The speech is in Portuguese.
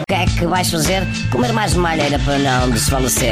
O que é que vais fazer? Comer mais malheira para não desfalecer.